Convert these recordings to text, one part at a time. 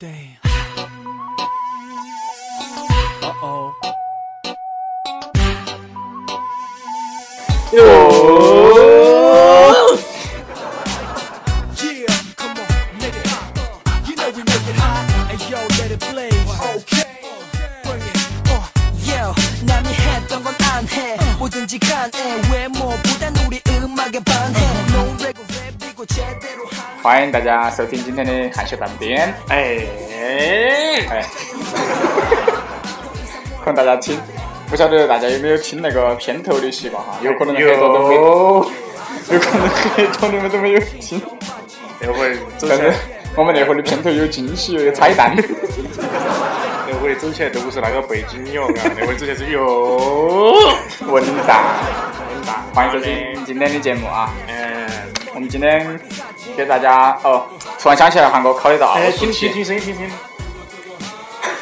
Damn. Uh-oh. Oh. 欢迎大家收听今天的汉学半边。哎，哎，可能大家听，不晓得大家有没有听那个片头的习惯哈？有可能很多都没，有，有可能很多你们都没有听。那会儿走但是起来，我们那会儿的片头有惊喜，有彩蛋。那会走起来都不是那个背景音乐，嘎，那会走起来是哟，文蛋，很大，欢迎收听今天的节目啊！嗯，我们今天给大家哦，突然想起来韩国考的道哎，数听听题，听声音，听声音，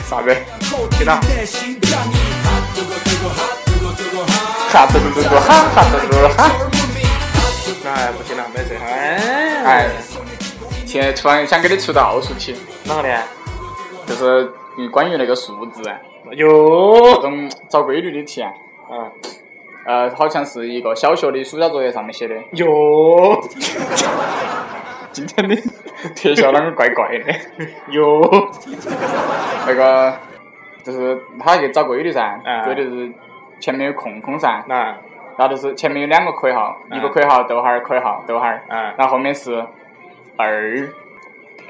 啥子？听到？哈嘟嘟嘟嘟哈，哈嘟嘟哈。哎，不听了，没事，哎，哎，现在突然想给你出道奥数题，哪个的？就是关于那个数字啊这，种找规律的题啊。嗯，呃，好像是一个小学的暑假作业上面写的。哟，今天的特效啷个怪怪的？哟，那个就是他去找规律噻，嗯规律是前面有空空噻，那，然后就是前面有两个括号，嗯一个括号逗号括号逗号，嗯然后后面是二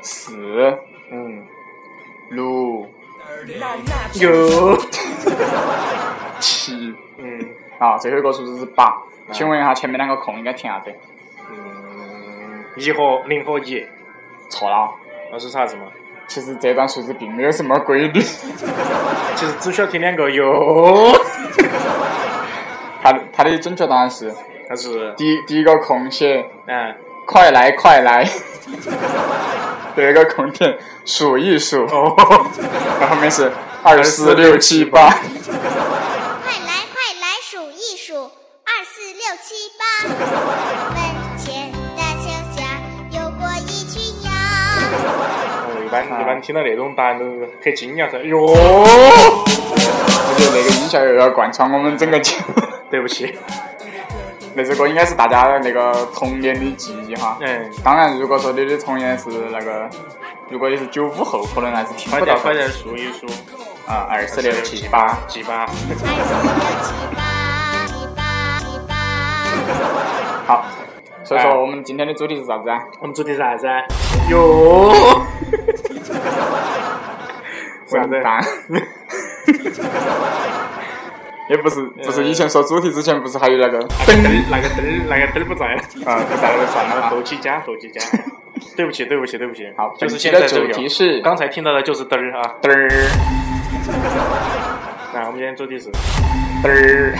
四嗯，六哟，七。嗯。啊，最后一个数字是八。请问一下，前面两个空应该填啥子？嗯，一和零和一，错了，那是啥子嘛？其实这段数字并没有什么规律。其实只需要填两个哟，它的它的准确答案是它是，第第一个空写嗯，快来快来，第二个空填数一数，哦，然后后面是二四六七八。快来快来数一数，二四六七八。门前大桥下游过一群羊。哦，一般一般听到那种答案都是很惊讶噻。哟，我觉得那个音效又要贯穿我们整个节目。对不起，那首歌应该是大家那个童年的记忆哈。嗯，当然，如果说你的童年是那个，如果你是九五后，可能还是听不到快点快点数一数，啊，二四六七八。七八，二四六七八，七八七八。好，所以说我们今天的主题是啥子啊？我们主题是啥子啊？哟，是 啥子？也不是，不是以前说主题之前不是还有那个那个灯儿，那个灯儿，那个灯儿不在了，啊，不在了就算了啊。后期加，后期加。对不起，对不起，对不起。好，就是现在这个题是刚才听到的就是灯儿啊。灯儿那我们今天主题是嘚儿，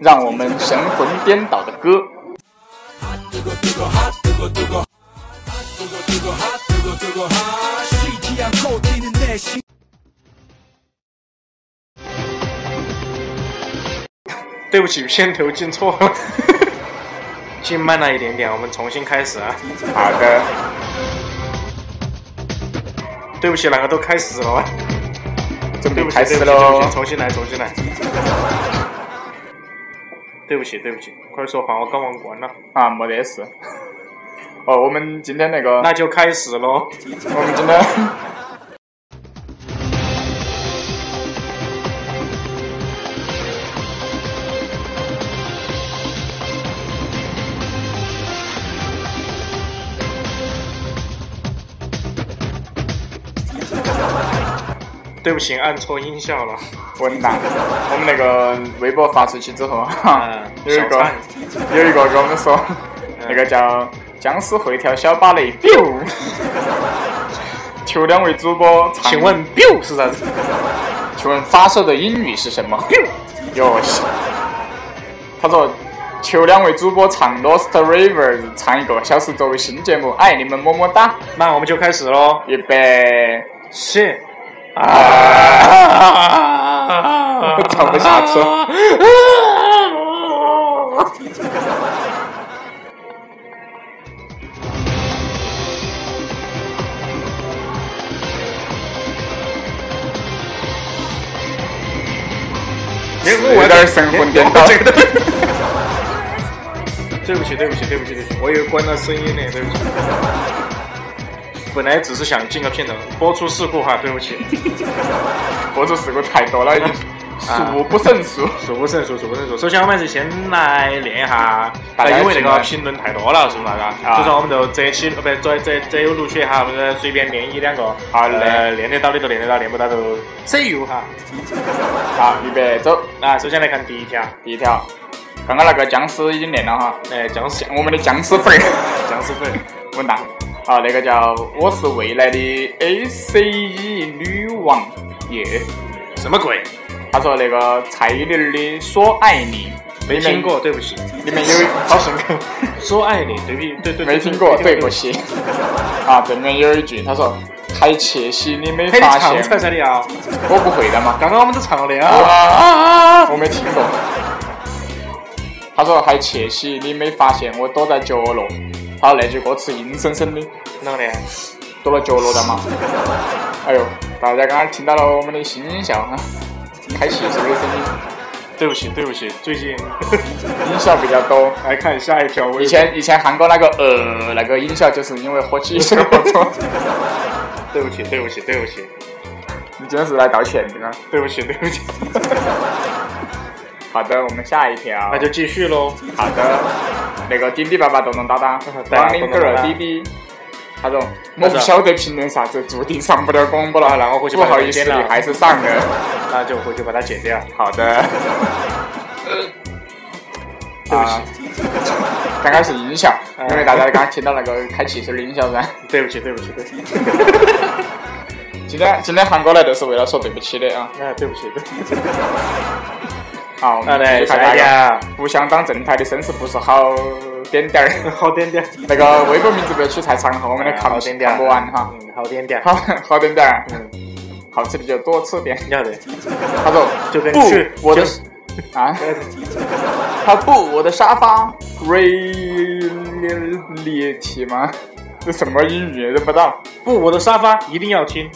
让我们神魂颠倒的歌。对不起片头进错了。进慢了一点点我们重新开始啊。好的。对不起两个都开始了。啊对不起开始喽。重新来重新来。对不起，对不起，快说话，我刚忘关了。啊，没得事。哦，我们今天那个，那就开始喽。我们今天对不起，按错音效了。文档，我们那个微博发出去之后，哈嗯，有一个有一个跟我们说，那个叫僵尸会跳小芭蕾，biu，求两位主播唱，请问 biu 是啥子？请问发射的英语是什么？biu，哟西，他说。求两位主播唱《Lost Rivers》，唱一个小时作为新节目，爱你们么么哒！那我们就开始喽。预备，是啊，我唱不下去了。有点神魂颠倒。对不起，对不起，对不起，对不起，我以为关了声音呢，对不起。本来只是想进个片头，播出事故哈，对不起，播出事故太多了，已经数不胜数。数不胜数，数不胜数。首先，我们还是先来练一下，大家因为那个评评论太多了，是不是那个？啊所以说，我们就这期，呃，不，这这这有录取哈，我们随便练一两个。好嘞呃，练得到的就练得到，练不到就 see you 哈。好，预备走。啊，首先来看第一条，第一条，刚刚那个僵尸已经练了哈，哎，僵尸，我们的僵尸粉儿，僵尸粉，稳当。好，那个叫我是未来的 ACE 女王耶。什么鬼？他说那个蔡依林的《说爱你》没听过，对不起。里面有好顺口，说爱你，对不起，对对，没听过，对不。起。啊，这里面有一句，他说还窃喜，你没发现唱出？来噻你啊！我不会的嘛。刚刚我们都唱了的啊啊。啊啊！我没听过。他说还窃喜，你没发现我躲在角落。他那句歌词硬生生的啷个的？躲到角落的嘛。哎呦，大家刚刚听到了我们的新音效哈，开汽水的声音，对不起，对不起，最近 音效比较多。来看下一条微博。以前以前韩国那个呃那个音效，就是因为喝汽水喝多。对不起，对不起，对不起，你今天是来道歉的吗？对不起，对不起，好的，我们下一条。那就继续喽。好的，那个滴滴爸爸咚咚哒哒，王林哥儿滴滴，他说我不晓得评论啥子，注定上不了广播了。啊那我回去不好意思，你还是上了。那就回去把它剪掉。好的。对不起啊，刚刚是音效，啊因为大家刚刚听到那个开汽车的音效噻。对不起，对不起，对不起。今天今天韩国来都是为了说对不起的啊。哎，对不起，对不起。好，我啊，们来看一条。不想当正太的绅士不是好点点儿。好点点儿。那个微博名字不要取太长哈，我们来看好点点。看不完哈。嗯，好点点。好 好点点儿，嗯，好吃的就多吃点。要得。他说就跟不去，我的 啊，他不我的沙发 reality 吗？这什么英语认不到？不，我的沙发一定要听。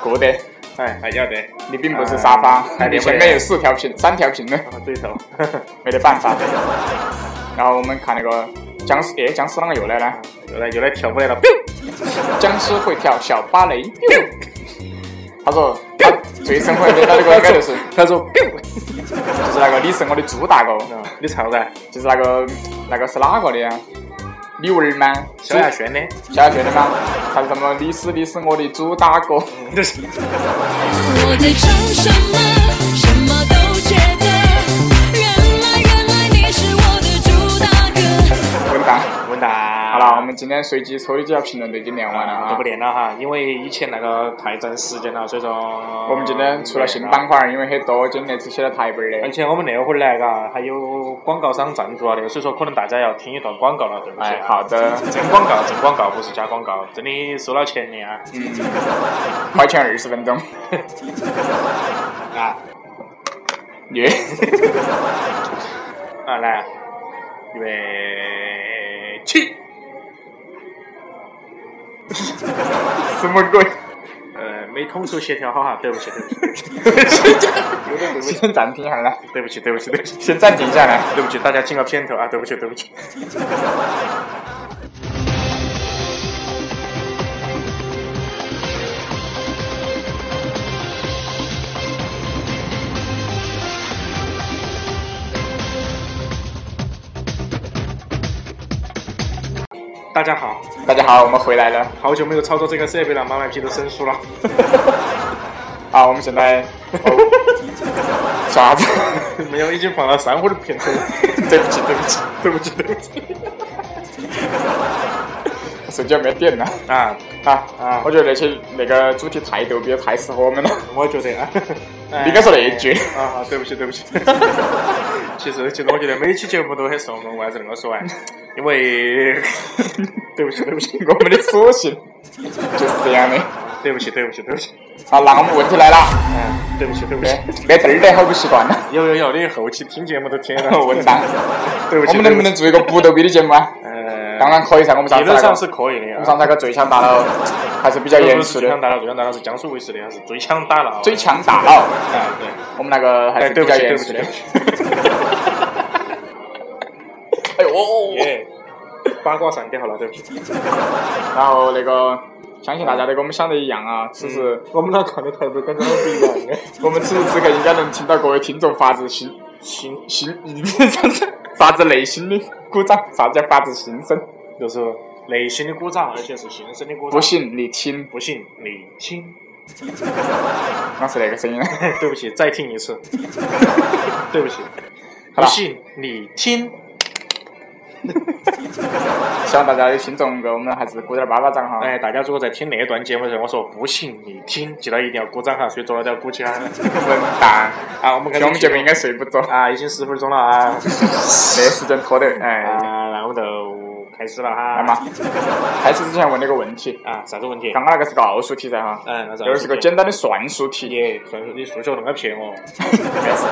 过得，哎，还要得。你并不是沙发啊，你前面有四条屏，三条屏呢，啊，对头。没得办法。然后我们看那个僵尸，哎，僵尸啷个又来了？又来又来跳舞来了。僵尸会跳小芭蕾。他说他最生活的那个应该就是他说，就是那个你是我的猪大哥，啊，你唱噻，就是那个那个是哪个的呀？李文吗？萧亚轩的。萧亚轩的吗？还是什么？你是你是我的猪大哥。这是我在唱什么，什么都觉得。原来原来你是我的猪大哥。混蛋！问答。好了，我们今天随机抽的几条评论都已经念完了啊就不。念了哈，因为以前那个太占时间了，所以说我们今天出了新板。块，因为很多，今天只写了台本而的。且我们那会儿来嘎，还有广告商赞助啊的，所以说可能大家要听一段广告了，对不对。好的，真广告，真广告，不是假广告，真的收了钱的啊！嗯，块钱二十分钟，啊耶！啊，来，预备起。什么鬼？呃，没统筹协调好哈，对不起，对不起，有点对不起，先暂停一下来，对不起，对不起，对不起，先暂停下来。对不起，大家进个片头啊，对不起，对不起。大家好，大家好，我们回来了。好久没有操作这个设备了，妈卖批都生疏了。啊，我们现在哦 啥子？没有，已经放了三会的片头。对不起，对不起，对不起，对不起。手机没电了啊，啊啊我觉得那些那个主题太逗逼，太适合我们了。我觉得啊，你应该说那一句啊，对不起，对不起。其实，其实我觉得每期节目都很受我们，为啥子那么说啊？因为，对不起，对不起，我们的属性就是这样的。对不起，对不起，对不起。好，那我们问题来了，嗯，对不起，对不起。没嘚儿的好不习惯了，有有有，你后期听节目都听了 混蛋。对不起，我们能不能做一个不逗逼的节目啊？呃，当然可以噻，我们上理论上次那个是可以的。我们上次那个最强大脑还是比较严肃的，最强大脑，最强大脑是江苏卫视的，还是最强大脑。最强大脑，哎对，我们那个还哎是比较对不起对不起严肃的对。不起。哎呦，耶，八卦删掉了，对不起。然后那个，相信大家都跟我们想的一样啊，此时我们俩看的台都跟咱们不一样的。我们此时此刻应该 能听到各位听众发自心心心，啥子发自内心的鼓掌，啥叫发自心声？就是内心的鼓掌，而且是心声的鼓掌。不，信你听，不信你听。那是那个声音。对不起，再听一次。对不起，不信你听。希望大家有听众给我们还是鼓点儿巴巴掌哈。哎，大家如果在听那段节目的时候，我说不行你听，记得一定要鼓掌哈，睡着了都要鼓起来。笨蛋！啊，我们开始听我们节目应该睡不着，啊，已经十分钟了啊。那时间拖得哎。啊，那我们就开始了哈。来嘛，开始之前问了个问题，啊，啥子问题？刚刚那个是个奥数题噻哈，嗯，那啥？这儿是个简单的算术题。耶，算术你数学那么撇哦没事。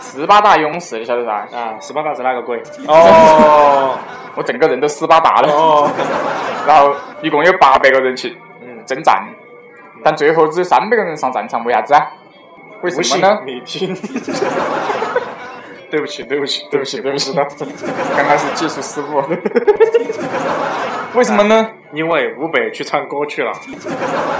斯巴达勇士你晓得噻？啊！斯巴达是哪个鬼？哦，我整个人都斯巴达了。哦，然后一共有八百个人去嗯，征战，但最后只有三百个人上战场，为啥子啊？为什么呢？你听。对不起，对不起，对不起，对不起。刚刚是技术失误。为什么呢？因为吴北去唱歌去了。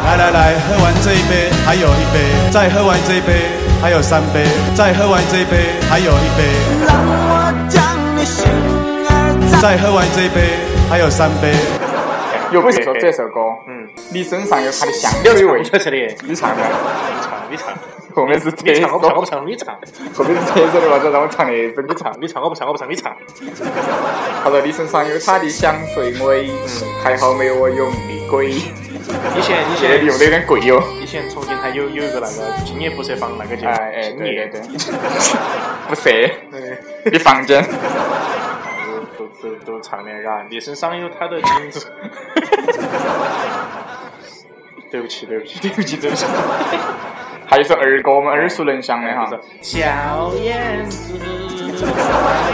来来来，喝完这一杯，还有一杯，再喝完这一杯，还有三杯，再喝完这一杯，还有一杯，让我将你心儿再喝完这一杯，还有三杯。又不是说这首歌，嗯，你身上有它的香料的味我。在这里，你唱的，你唱，你唱，后面是厕你唱，我不唱，我不，唱，你唱，后面是厕所的话，就让我唱那首。你唱，你唱，我不唱，我不唱，你唱。他说你身上有他的香水味，嗯还好没有我用力贵。以前以现在前用的有点贵哟。以前重庆它有有一个那个今夜不设防那个节目，哎哎，对对对，不色，对，你房间。都都都唱那个，你身上有他的影子。对不起，对不起，对不起，对不起。还有一首儿歌，我们耳熟能详的哈。小燕子在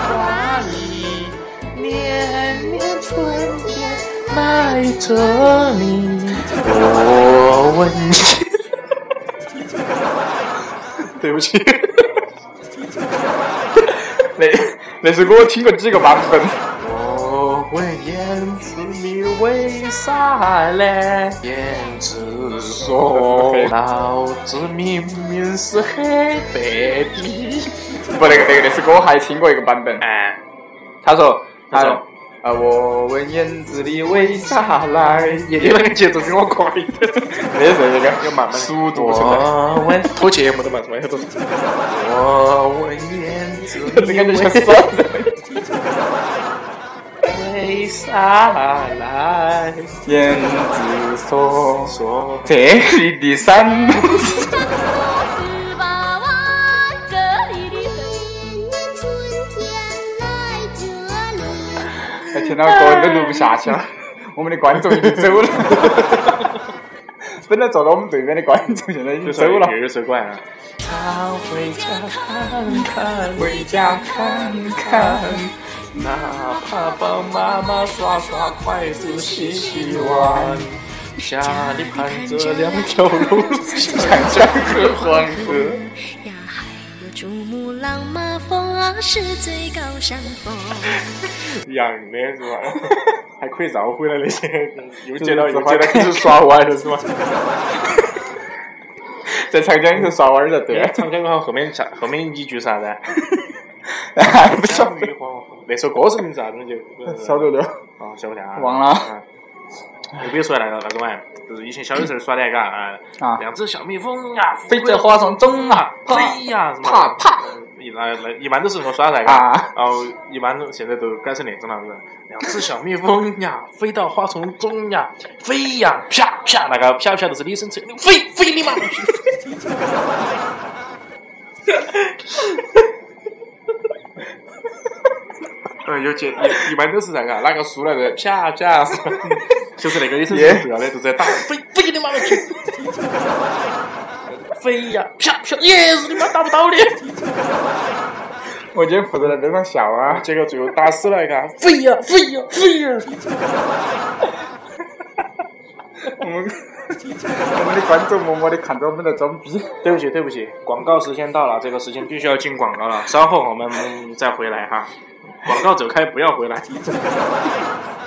花里，年年春天来这里。我问你，对不起，那那首歌我听过几个版本。我问燕子你为啥来？燕子说，老子明明是黑白的。不，那个那个那首歌我还听过一个版本。哎，他说，他说啊，啊，我问燕子你为啥来？你 那个节奏比我快一点。没事那个要慢慢速度。我问拖节目的嘛，什么。我问燕子你感觉像啥来？燕子说，说这里的山。十八弯，这里的春天来这里。哎，听到歌都录不下去了，我们的观众已经走了。本来坐到我们对面的观众现在已经就是走了。粤语水管。他回家看看，回家看看，哪怕帮妈妈刷刷筷子、洗洗碗。家里盘着两条龙，长江和黄河。呀，还有珠穆朗玛峰啊，是最高山峰。养的是吧？还可以绕回来那些，又接到又就是接到开始耍歪了是吧？在长江里头耍弯儿的对。长江好后面下后面一句啥子？还不晓得，那首歌是名字啥子就？晓得了。啊，晓不得啊？忘了嗯。又比如说那个那种玩意，就是以前小的时候耍的那个啊，啊两只小蜜蜂呀，飞在花丛中啊，飞呀，什么啪啪，一那那一般都是那么耍那个，啊然后一般都现在都改成那种了，是两只小蜜蜂呀，飞到花丛中呀，飞呀，啪啪，那个啪啪都是李生吹，飞飞你妈！嗯，有节一一般都是那个哪个输了的啪啪，就是那个李生吹不要的，就是在打飞飞你妈的去！飞呀，啪啪，耶，日你妈打不到的。我今天负责在边上笑啊。结果最后打死了一个，飞呀飞呀飞呀！我们我们的观众默默的看着我们在装逼。对不起对不起，广告时间到了，这个时间必须要进广告了，稍后我们再回来哈。广告走开，不要回来。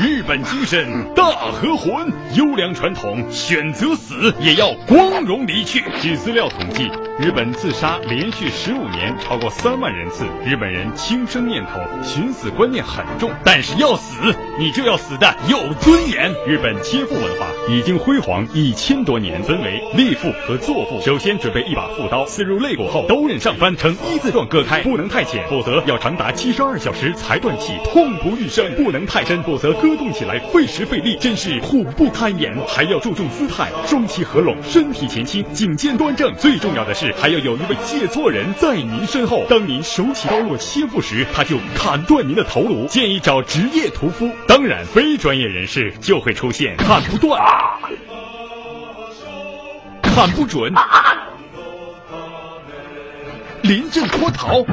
日本精神大和魂，优良传统，选择死也要光荣离去。据资料统计，日本自杀连续十五年超过三万人次。日本人轻生念头，寻死观念很重，但是要死你就要死的有尊严。日本切腹文化已经辉煌一千多年，分为立腹和坐腹。首先准备一把腹刀，刺入肋骨后，刀刃上翻呈一字状割开，不能太浅，否则要长达七十二小时才断气，痛不欲生；不能太深，否则割动起来费时费力，真是苦不堪言。还要注重姿态，双膝合拢，身体前倾，颈肩端正。最重要的是，还要有一位借错人在您身后，当您手起刀落切腹时，他就砍断您的头颅。建议找职业屠夫，当然非专业人士就会出现砍不断、砍不准、临阵脱逃。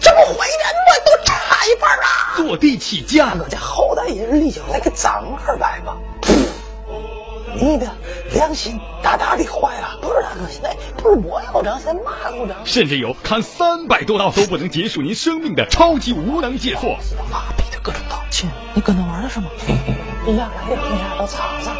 这不毁人吗？都差一半啊！坐地起价，我这好歹也是立就来个张二百吧。你的良心大大的坏了！不是大哥，现在不是我要账，现在妈要账。甚至有砍三百多刀都不能结束您生命的超级无能借错。妈逼的各种道歉，你跟他玩的是吗？你俩来两下都擦擦。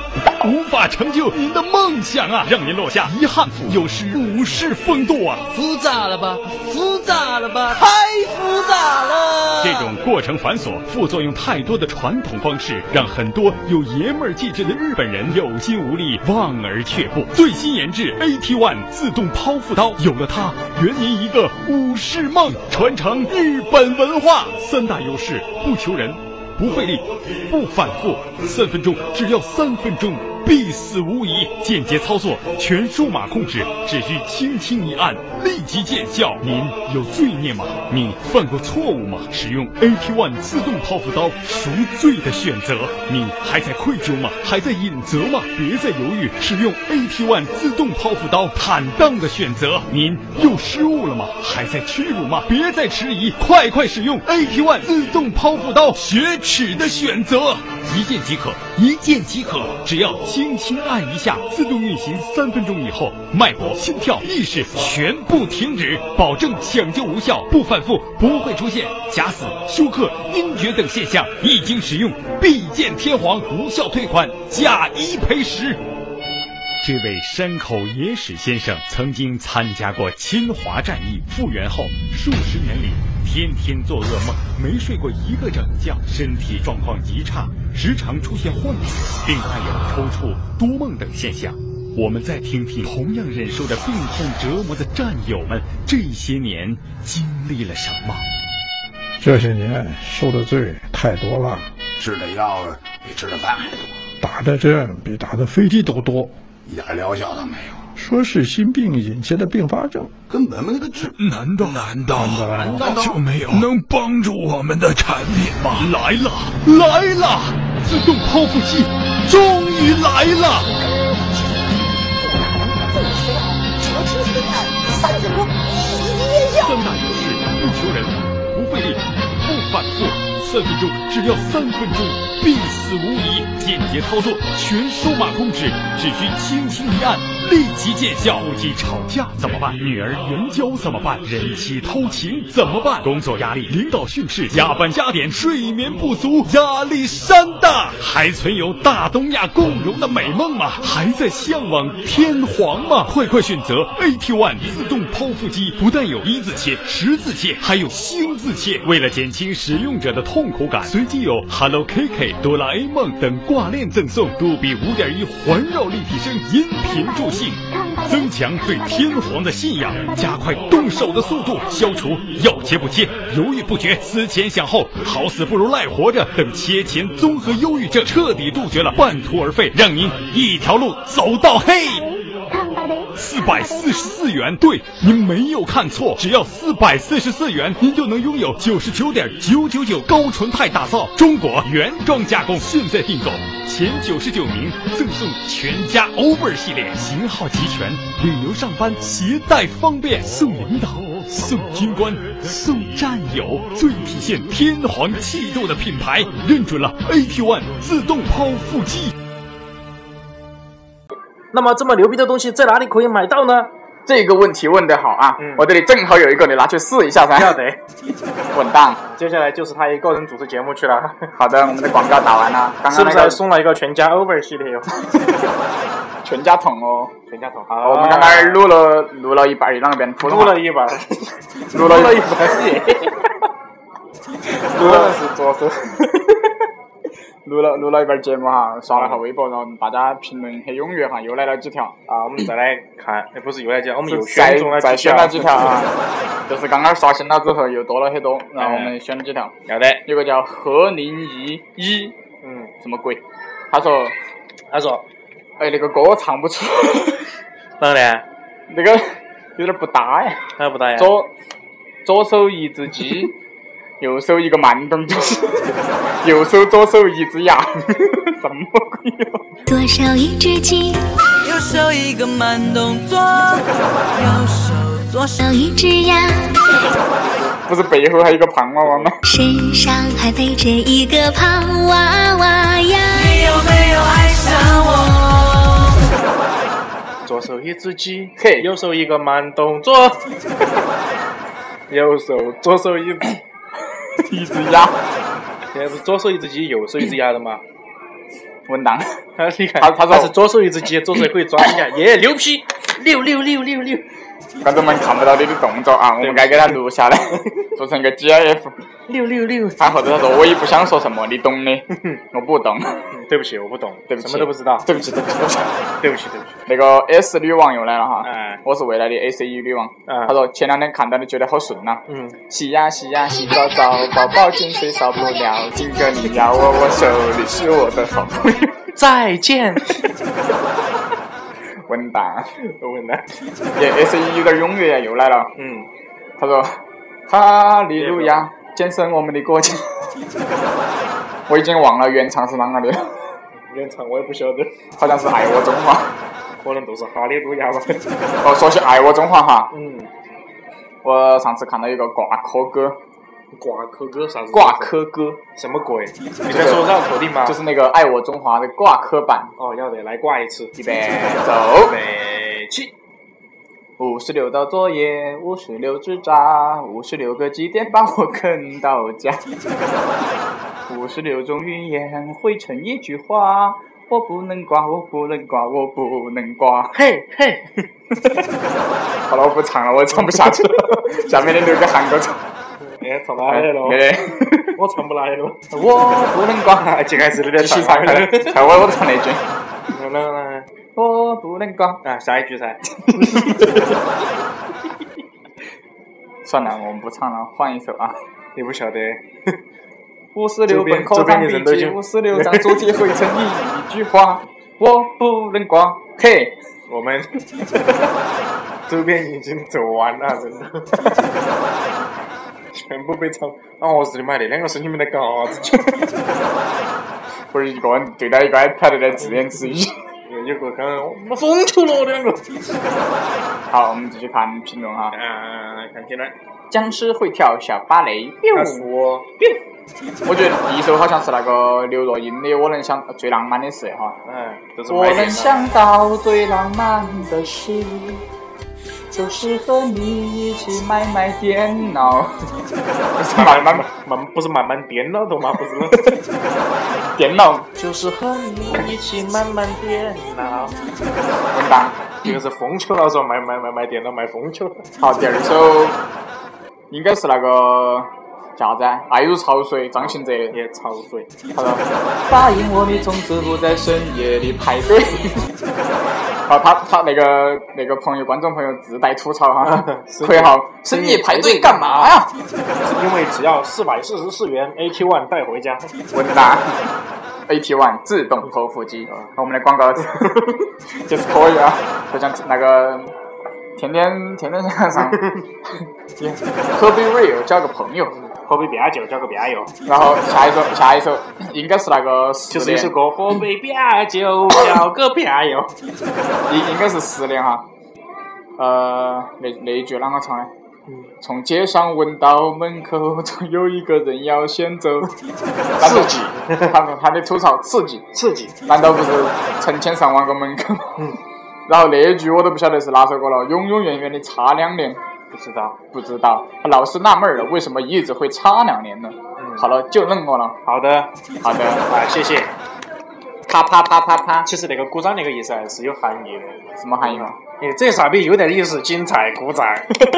无法成就您的梦想啊，让您落下遗憾赋，有失武士风度啊。复杂了吧？复杂了吧？太复杂了！这种过程繁琐、副作用太多的传统方式，让很多有爷们儿气质的日本人有心无力，望而却步。最新研制 AT One 自动剖腹刀，有了它，圆您一个武士梦，传承日本文化。三大优势：不求人。不费力，不反复，三分钟，只要三分钟，必死无疑。间接操作，全数码控制，只需轻轻一按，立即见效。您有罪孽吗？你犯过错误吗？使用 AT One 自动剖腹刀，赎罪的选择。你还在愧疚吗？还在隐责吗？别再犹豫，使用 AT One 自动剖腹刀，坦荡的选择。您又失误了吗？还在屈辱吗？别再迟疑，快快使用 AT One 自动剖腹刀，雪耻的选择，一键即可，一键即可，只要轻轻按一下，自动运行三分钟以后，脉搏、心跳、意识全部停止，保证抢救无效，不反复，不会出现假死、休克、晕厥等现象。一经使用，必见天皇，无效退款，假一赔十。这位山口野史先生曾经参加过侵华战役，复员后数十年里天天做噩梦，没睡过一个整觉，身体状况极差，时常出现幻觉，并伴有抽搐、多梦等现象。我们再听听同样忍受着病痛折磨的战友们这些年经历了什么。这些年受的罪太多了，吃的药比吃的饭还多，打的针比打的飞机都多，一点疗效都没有。说是心病引起的并发症，根本没得治。难道难道难道就没有能帮助我们的产品吗？来了，来了！自动剖腹机终于来了！三分钟，三大优势：不求人，不费力，不反复，三分钟，只要三分钟，必死无疑。简洁操作，全数码控制，只需轻轻一按，立即见效。夫妻吵架怎么办？女儿援交怎么办？人妻偷情怎么办？工作压力，领导训斥，加班加点，睡眠不足，压力山大。还存有大东亚共荣的美梦吗？还在向往天皇吗？快快选择 AT One 自动剖腹机，不但有一字切、十字切，还有星字切。为了减轻使用者的痛苦感，随机有 Hello Kitty、哆啦 A 梦等挂链赠送，杜比五点一环绕立体声音频助兴，增强对天皇的信仰，加快动手的速度，消除要切不切、犹豫不决、思前想后、好死不如赖活着等切前综合忧郁症，彻底杜绝了半途而废，让您一条路走到黑。四百四十四元。对，您没有看错，只要四百四十四元，您就能拥有九十九点九九九高纯钛打造中国原装加工。现在订购前九十九名赠送全家 Over 系列，型号齐全，旅游上班携带方便，送领导、送军官、送战友，最体现天皇气度的品牌，认准了 AT One 自动抛腹机。那么这么牛逼的东西在哪里可以买到呢？这个问题问得好啊！嗯我这里正好有一个，你拿去试一下噻。要得。稳当。接下来就是他一个人主持节目去了，好的，我们的广告打完了，刚是不是还送了一个全家 Over 系列哟？全家桶哦。全家桶。好，我们刚刚录了录了一半，那边普通话录了一半，录了了一半耶，录了是左手。录了录了一半节目哈，刷了下微博，然后大家评论很踊跃哈，又来了几条。啊，我们再来看，哎，不是又来讲，我们又再选中了再几条选了几条啊，就是刚刚刷新了之后又多了很多，然后我们选了几条。要得，有个叫何林一一，嗯，什么鬼？他说，他说，哎，那个歌唱不出，啷个呢？那个有点不搭呀。还不搭呀？左左手一只鸡，右手一个慢动作，右手左手一只鸭，什么鬼哟？左手一只鸡，右手一个慢动作，右手左手一只鸭，不是背后还有一个胖娃娃吗？身上还背着一个胖娃娃呀。你有没有爱上我？左手一只鸡，嘿右手一个慢动作，右手左手一只，一只鸭，现在不是左手一只鸡，右手一只鸭的吗？稳当。啊，你看，他他说。是左手一只鸡，左手可以抓一下，耶，牛批，六六六六六，观众们看不到你的动作啊，我们该给他录下来，做成个 GIF。六六六。他或者他说我也不想说什么，你懂的，我不懂。对不起，我不懂，对不起什么都不知道，对不起，对不起，对不起。对不起。那个 S 女王又来了哈，哎我是未来的 ACE 女王。嗯他说前两天看到你觉得好顺呐、嗯，洗呀洗呀洗澡澡，宝宝进水少不了，今个你要握握手，你是我的好朋友。再见。混蛋，我问他，也 S 一有点踊跃呀，又来了。嗯，他说哈利路亚，建设我们的国家。我已经忘了原唱是啷个的了，原唱我也不晓得，好像是爱我中华。可能就是哈利路亚吧。哦，说起爱我中华哈，嗯，我上次看到一个挂科歌，挂科歌啥子？挂科歌什么鬼？你在说绕口令吗？就是那个爱我中华的挂科版。哦，要得，来挂一次。预备走。备起。五十六道作业，五十六只渣，五十六个基点把我啃到家。五十六种语言汇成一句话，我不能挂，我不能挂，我不能挂。嘿嘿，好了，我不唱了，我唱不下去了。下面的留给韩哥唱。哎，唱哪来了？我唱不来了。我不能挂。最开始那继点续唱开，看我我唱那句。来来来，我不能挂。啊，下一句噻。算了，我们不唱了，换一首啊。你不晓得？五十六本口周边堂笔记，五十六张桌体汇成一句话，我不能挂。嘿，我们 周边已经走完了，真的，全部被抄。哦，我日你妈的，两个是你们在干啥子？不是一个人对待一个 iPad 在自言自语。有个刚刚我疯球了两个。好，我们继续看评论哈。啊，看评论。僵尸会跳小芭蕾。他说，我觉得第一首好像是那个刘若英的《我能想最浪漫的事》哈。哎，都是我能想到最浪漫的事，就是和你一起买买电脑。不是慢慢慢不是慢慢电脑的吗？不是，电脑就是和你一起慢慢电脑。混蛋。这个是风球老师卖卖卖卖电脑卖风球。好，第二首应该是那个叫啥子啊？爱如潮水，张信哲。也潮水。好了：“答应我，你从此不在深夜里排队。”好，他他那个那个朋友观众朋友自带吐槽哈，括号深夜排队干嘛呀？因为只要四百四十四元，AT One 带回家。混蛋！AT One 自动剖腹机，我们的广告 就是可以啊，就像那个天天天天向上，可比 real 交个朋友，河北边就交个边友，然后下一首下一首应该是那个就是一首，歌，河北边就交个边友。应应该是十年哈。呃，那那一句啷个唱的？从街上闻到门口，总有一个人要先走。刺激，他们他的吐槽刺激，刺激，难道不是成千上万个门口？嗯。然后那一句我都不晓得是哪首歌了，永永远远的差两年，不知道，不知道。老是纳闷儿了，为什么一直会差两年呢？嗯好了，就认过了。好的，好的，啊，谢谢。啪啪啪啪啪，其实那个鼓掌那个意思还是有含义的。什么含义嘛？哎，这傻逼有点意思？精彩，鼓掌。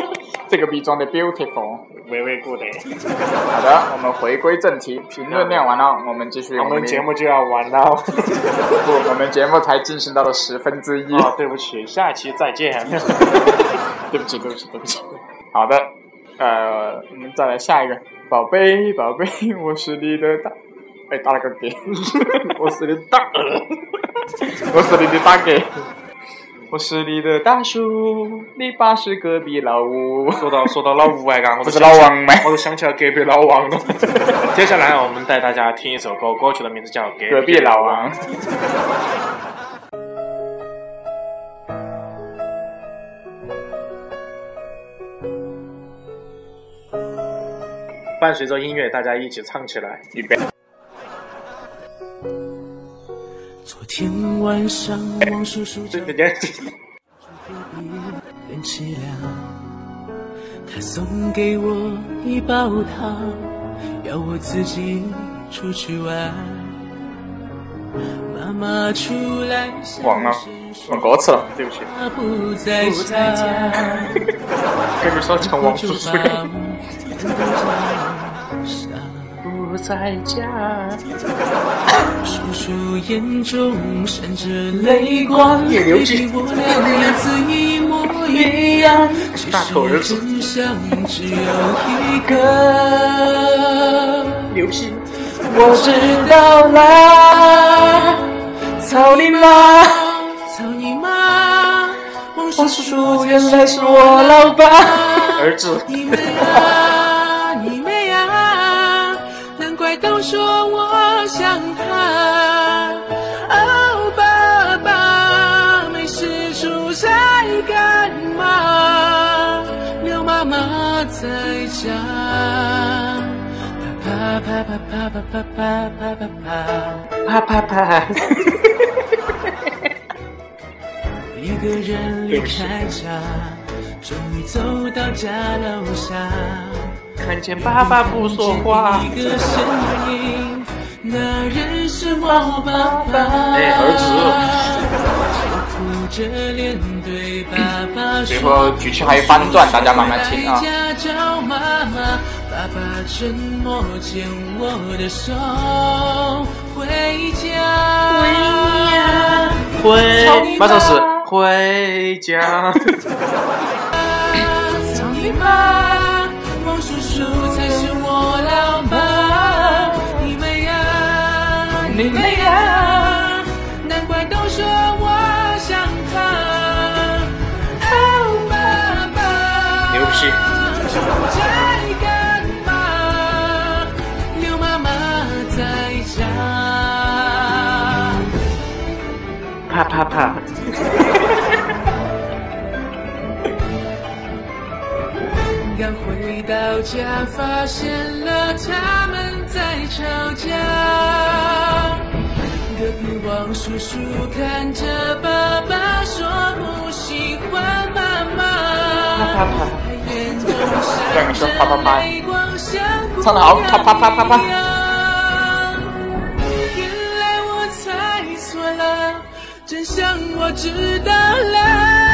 这个逼装的 beautiful。微微鼓的。好的，我们回归正题，评论念完了，我们继续我们节目就要完了。不，我们节目才进行到了十分之一。哦，对不起，下期再见。对不起，对不起，对不起。好的，呃，我们再来下一个，宝贝，宝贝，我是你的大，哎，打了个嗝，我是你的大，我是你的大哥，我是你的大叔，你爸是隔壁老吴。说到说到老吴哎，嘎，我不是老王吗我都想起了隔壁老王了。接下来我们带大家听一首歌，歌曲的名字叫《隔壁老王。伴随着音乐，大家一起唱起来，预备。天晚上，王叔叔这这这很凄凉，他送给我一包糖，要我自己出去玩。妈妈出来忘了，忘歌词了，对不起。他不在家，跟你说叫王叔叔。不 在家，叔叔眼中闪着泪光，也流涕比我俩样子一模一样，其实真相只有一个。牛皮，我知道啦，操你妈！操你妈！王叔叔原来是我老爸。儿子，说我想他。哦，爸爸，没事出差干嘛？刘妈妈在家。啪啪啪啪啪啪啪啪啪啪啪啪啪。一个人离开家，终于走到家楼下，看见爸爸不说话，那人是我爸爸。哎，儿子，哭着脸对爸爸说，最后剧情还有反转，大家慢慢听啊。回家找妈妈，爸爸沉默牵我的手回家。回，马上是回家。你们呀，难怪都说我像他。哦，爸爸，牛皮，出差干嘛？牛妈妈在家。啪啪啪。回到家，发现了他们在吵架。隔壁王叔叔看着爸爸说不喜欢妈妈，啪啪啪唱得好啪啪啪啪啪原来我猜错了，真相我知道了。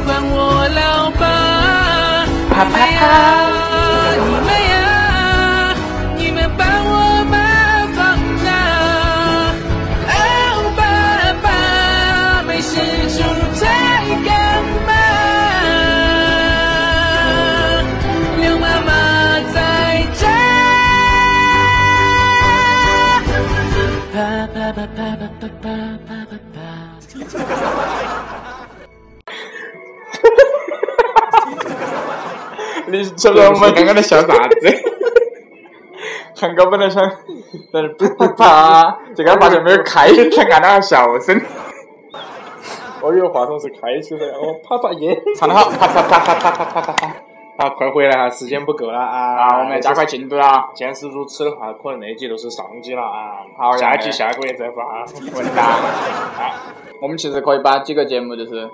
叔喜欢我老爸。啪啪啪你晓得我们刚刚在笑啥子？韩哥本来想在那啪啪啪，结果发现没有开，才按了下笑声。我以为话筒是开起的，我啪啪耶，唱得好，啪啪啪啪啪啪啪啪啪。啊，快回来哈，时间不够了啊！啊，我们要加快进度了。既然是如此的话，可能那集都是上集了啊。好下集下个月再发。混蛋！啊，我们其实可以把几个节目，就是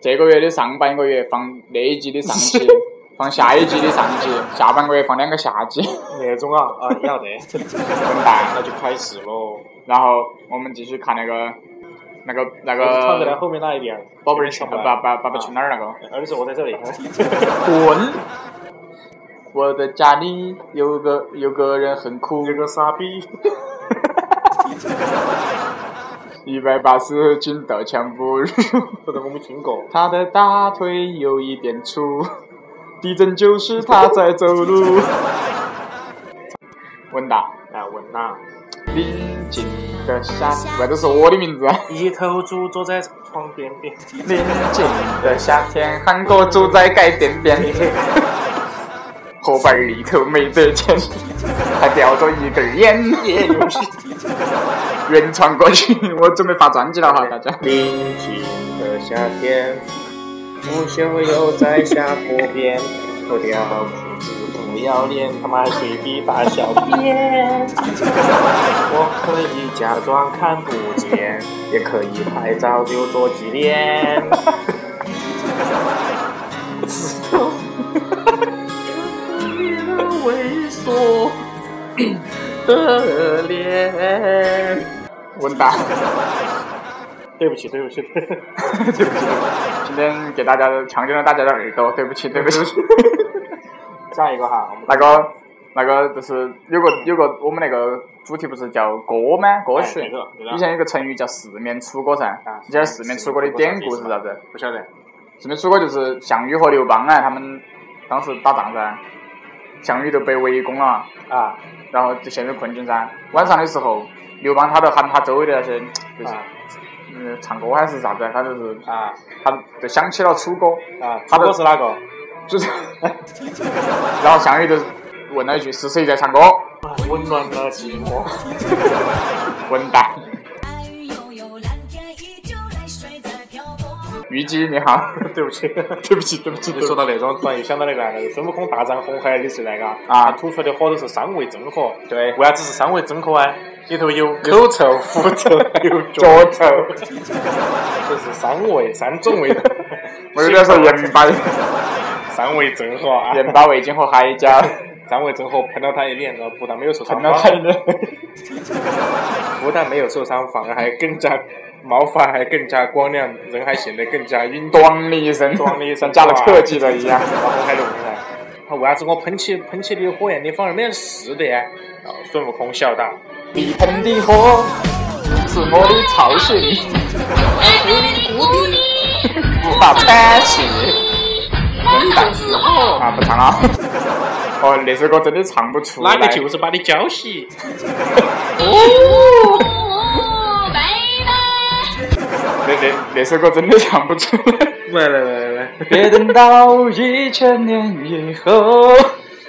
这个月的上半个月放那一季的上集，放下一季的上集，下半个月放两个下集。那种啊啊，要得，混蛋！那就开始喽。然后我们继续看那个那个那个藏在后面那一点。宝贝儿去爸爸爸爸去哪儿那个？儿子，我在这里。滚！我的家里有个有个人很酷，有个傻逼。一百八十斤刀枪不入。不得我没听过。他的大腿有一点粗，地震就是他在走路。文达啊，文达。宁静的夏，为这是我的名字。一头猪坐在床边边。宁静的夏天，韩国猪在街边边。荷包里头没得钱，还叼着一根烟。原创歌曲，我准备发专辑了哈，大家。宁静的夏天，不秀又在下坡边，脱掉裤子不要脸，他妈随地大小便。我可以假装看不见，也可以拍照留作纪念。猥琐的脸，文达，对不起，对不起，对不起，今天给大家强奸了大家的耳朵，对不起，对不起。下一个哈，那个那个就是有个有个我们那个主题不是叫歌吗？歌曲。以前有个成语叫四面楚歌噻。你晓得四面楚歌的典故是啥子？不晓得。四面楚歌就是项羽和刘邦啊，他们当时打仗噻。项羽就被围攻了啊，然后就陷入困境噻。晚上的时候，刘邦他就喊他周围的那些，就是嗯唱歌还是啥子，他就是啊，他就想起了楚歌啊。楚歌是哪个？就是，然后项羽就问了一句：“是谁在唱歌？”温暖了寂寞。混蛋。虞姬你好，对不起，对不起，对不起。你说到那种，突然又想到那个那个孙悟空大战红孩儿的时代，嘎，啊，吐出来的火都是三味真火。对。为啥子是三味真火啊？里头有口臭、狐臭、有脚臭，这是三味三种味道。我有点说盐巴。三味真火啊！盐巴、味精和海椒。三味真火喷了他一脸，然后不但没有受伤，不但没有受伤，反而还更加。毛发还更加光亮，人还显得更加英壮。咣的一声，咣的一声，加了特技了一样。把红海弄回来。他为啥子我喷起喷起的火焰，你反而没事的呀？孙悟空笑道：“你喷的火是我的操心，无法喘气。”但是哦，啊，不唱了。哦，那首歌真的唱不出来。哪个就是把你浇熄？哦。那那那首歌真的唱不出来。来来来来，别等到一千年以后。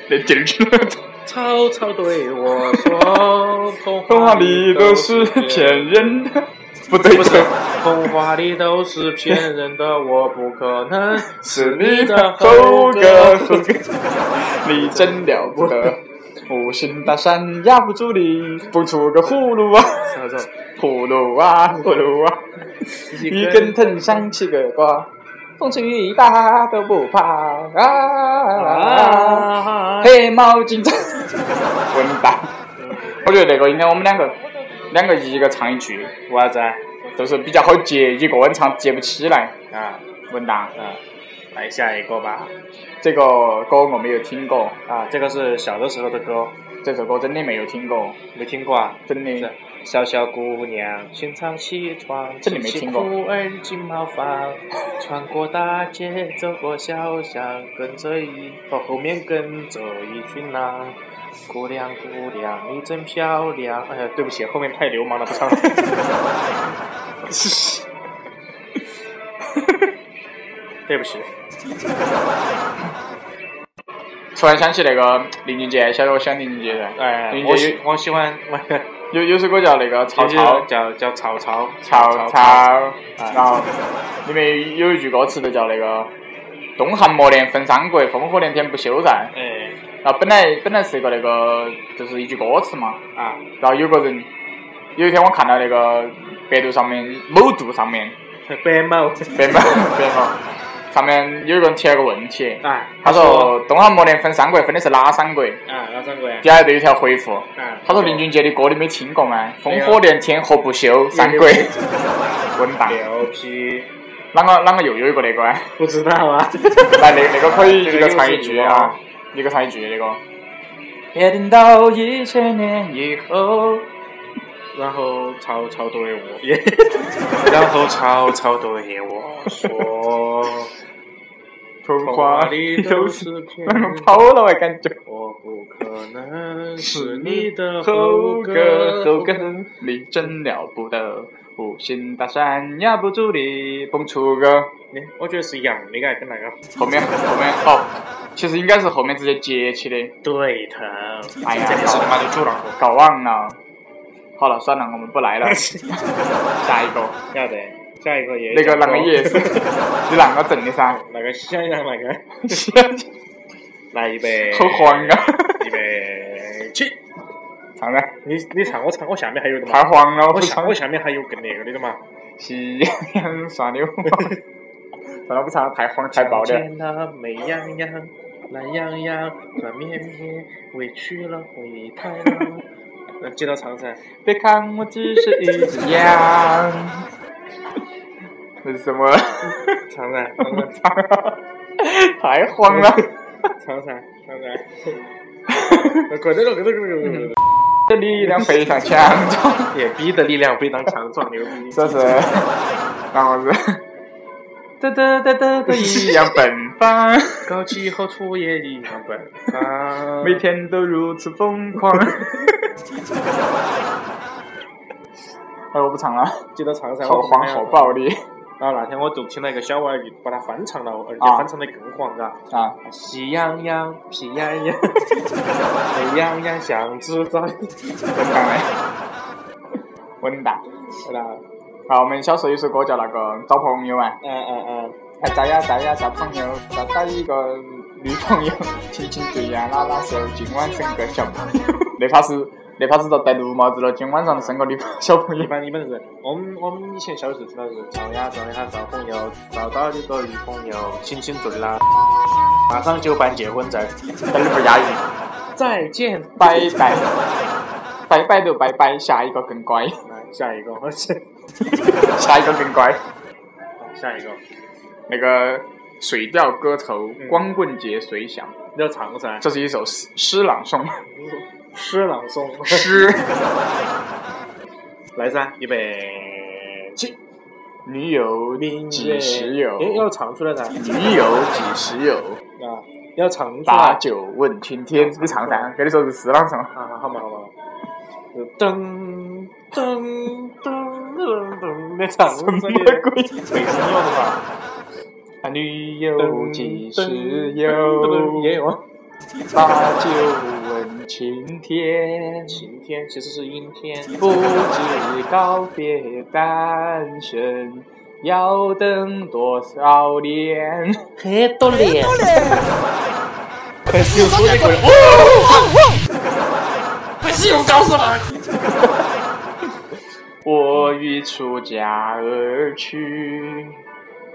那劲儿去了曹操对我说：“童话里都是骗人的。”不对，不是，童话里都是骗人的，我不可能是你的猴哥。你真了不得，五行大山压不住你，蹦出个葫芦娃。葫芦娃，葫芦娃，一根藤上七个瓜，风吹雨打都不怕啊！黑猫警长，混蛋！我觉得那个应该我们两个，两个一个唱一句，为啥子？就是比较好接，一个人唱接不起来啊！混蛋！啊！来下一个吧。这个歌我没有听过，啊，这个是小的时候的歌，这首歌真的没有听过，没听过啊？真的。是小小姑娘，清早起床，这里没听过儿进茅房，穿过大街，走过小巷，跟着一哦后面跟着一群狼。姑娘姑娘，你真漂亮。哎呀，对不起，后面太流氓了，不唱了。对不起。突然想起那个林俊杰，晓得我喜欢林俊杰噻。哎，林俊杰我喜我喜欢，有有首歌叫那个曹操，叫叫曹操，曹操，然后里面有一句歌词就叫那个东汉末年分三国，烽火连天不休战。哎，然后本来本来是一个那个就是一句歌词嘛，啊，然后有个人有一天我看到那个百度上面某度上面。白某白某白某上面有一个人提了个问题，啊，他说东汉末年分三国分的是哪三国？啊，哪三国呀？底下就有一条回复，啊，他说林俊杰的歌你没听过吗？烽火连天何不休，三国滚蛋！牛 批，啷个啷个又有一个那个啊？不知道啊。来，那那个可以 一个唱一句啊，一个唱一句那个。约定到一千年以后，然后曹操对我，然后曹操对我说，童话话里都是骗跑了我感觉。我不可能是你的后哥哥后哥，你真了不得，无心大山压不住你，蹦出个。哎我觉得是一样的，嘎，跟那个后面后面哦，其实应该是后面直接接起的。对头。哎呀，这里是他妈的主浪歌。搞忘了。好了，算了，我们不来了。下一个，要得，下一个也那个啷个也是，你啷个整的噻？那个想想那个，来一杯，好黄啊！预备起，唱噻。你你唱，我唱，我下面还有的嘛。太黄了，我下我。下面还有更那个的的嘛。喜羊羊耍流氓，算了，不唱了，太黄太爆了。见了美羊羊，懒羊羊，软绵绵，委屈了灰太狼。那接着唱噻。别看我只是一只羊。这是什么？唱噻，唱噻，唱太慌了。唱噻，唱噻。快点了，快点，快点，快点！的力量非常强壮，也逼的力量非常强壮，牛逼！这是，然后是，嘚嘚嘚嘚嘚一样奔放，高起后出也一样奔放，每天都如此疯狂。哎，我不唱了，记得唱噻，好黄好暴力。然后那天我就听了一个小娃儿把它翻唱了，而且啊翻唱的更黄，嘎。啊，喜羊羊，喜羊羊，美羊羊像只仔。混蛋嘞！混蛋！是啦，好，我们小时候有首歌叫那个找朋友啊，嗯嗯嗯，哎，找呀找呀找朋友，找到一个女朋友，亲亲嘴呀拉拉手，今晚整个小朋友。那怕是那怕是遭戴绿帽子了，今晚上生个女朋小朋友。一。般一般是我们我们以前小时候听到是找呀找呀找朋友，找到一个女朋友，亲亲嘴啦，马上就办结婚证。但是不押韵。再见，拜拜，拜拜就拜拜，下一个更乖，来下一个，下一个更乖。下一个，那个《水调歌头》，光棍节随想，你要唱噻，这是一首诗诗朗诵，诗朗诵，诗。来噻，预备起。女友几时有？哎，要唱出来噻。女友几时有？啊，要唱出把。酒问青天。你唱噻，跟你说是诗朗诵。啊，好嘛好嘛。噔噔噔噔噔，你唱什么鬼？背背景有的吧？啊，女友几时有？也有啊。把酒问青天，晴天其实是阴天。不知告别单身要等多少年？很多年。可是有多一个人，不是用高手吗？我欲出家而去，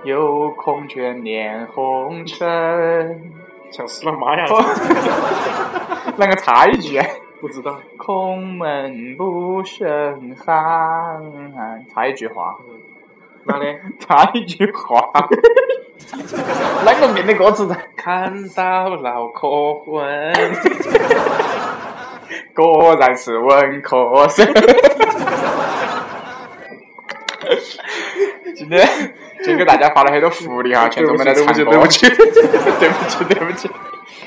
有空眷恋红尘。像死了妈呀！啷个插一句啊？不知道。空门不胜寒，插一句话。哪里？插一句话，啷个变的歌词噻？看到脑壳昏，果然是文科生。今天 今天给大家发了很多福利哈，劝我们来唱歌对不起 对不起，对不起，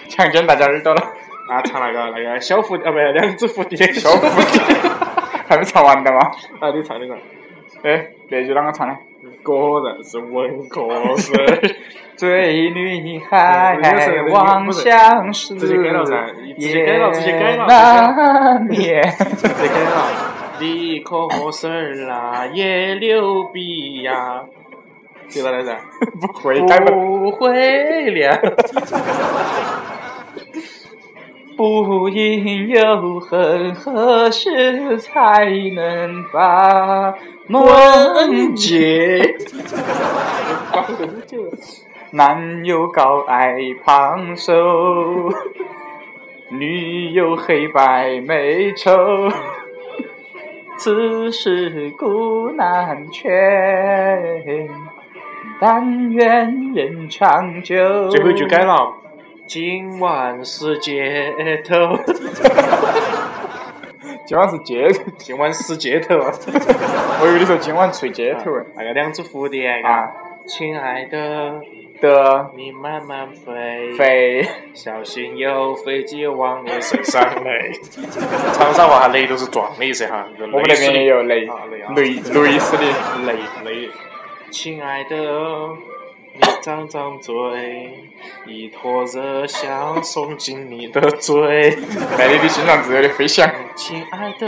强奸大家耳朵了。啊，唱那个那个小蝴蝶啊，不是两只蝴蝶，小蝴蝶 还没唱完的吗？啊，你唱那个。哎，这句啷个唱的？果然是文科生。追女孩那个是直接改了噻直接改了直接改了。直接改了。理科生儿啊，也牛逼呀！对吧？那噻，不会。不会了。不应有恨，何时才能把梦解？男友高矮胖瘦，女友黑白美丑，此事古难全，但愿人长久。最后一句改了，今晚是街头。今晚是街头，今晚是街头。我以为你说今晚睡街头哎那个两只蝴蝶啊，亲爱的，的你慢慢飞，飞，小心有飞机往你身上雷。长沙话雷都是撞的意思哈，我们那边也有雷雷雷死的。雷雷。亲爱的，你张张嘴，一坨热香送进你的嘴。在你的心上自由的飞翔。亲爱的，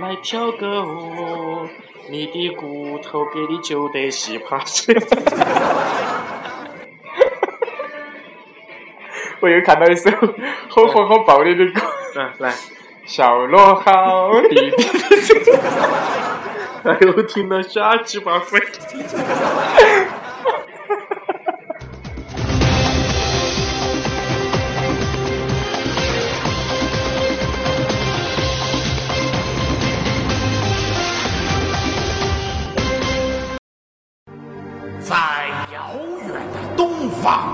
来跳个舞，你的骨头给你揪得稀巴碎。我又看到一首好火好爆的的歌，嗯，来，笑罗好弟弟。哎呦，听了瞎鸡巴飞。在遥远的东方，